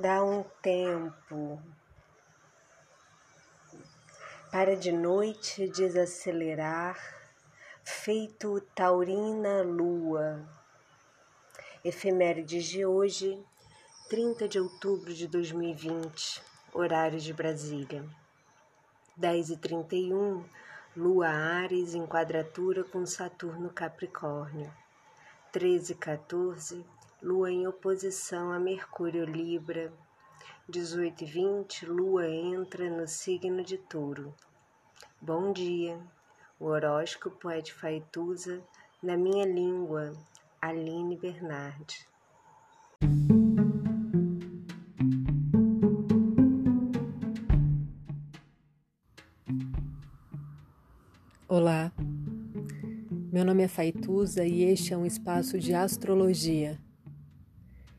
Dá um tempo para de noite desacelerar, feito taurina lua. Efemérides de hoje, 30 de outubro de 2020, horário de Brasília. 10h31, Lua Ares em quadratura com Saturno Capricórnio. 13h14, Lua em oposição a Mercúrio Libra. 18 e 20, Lua entra no signo de Touro. Bom dia. O horóscopo é de Faituza, na minha língua, Aline Bernardi. Olá, meu nome é Faituza e este é um espaço de astrologia.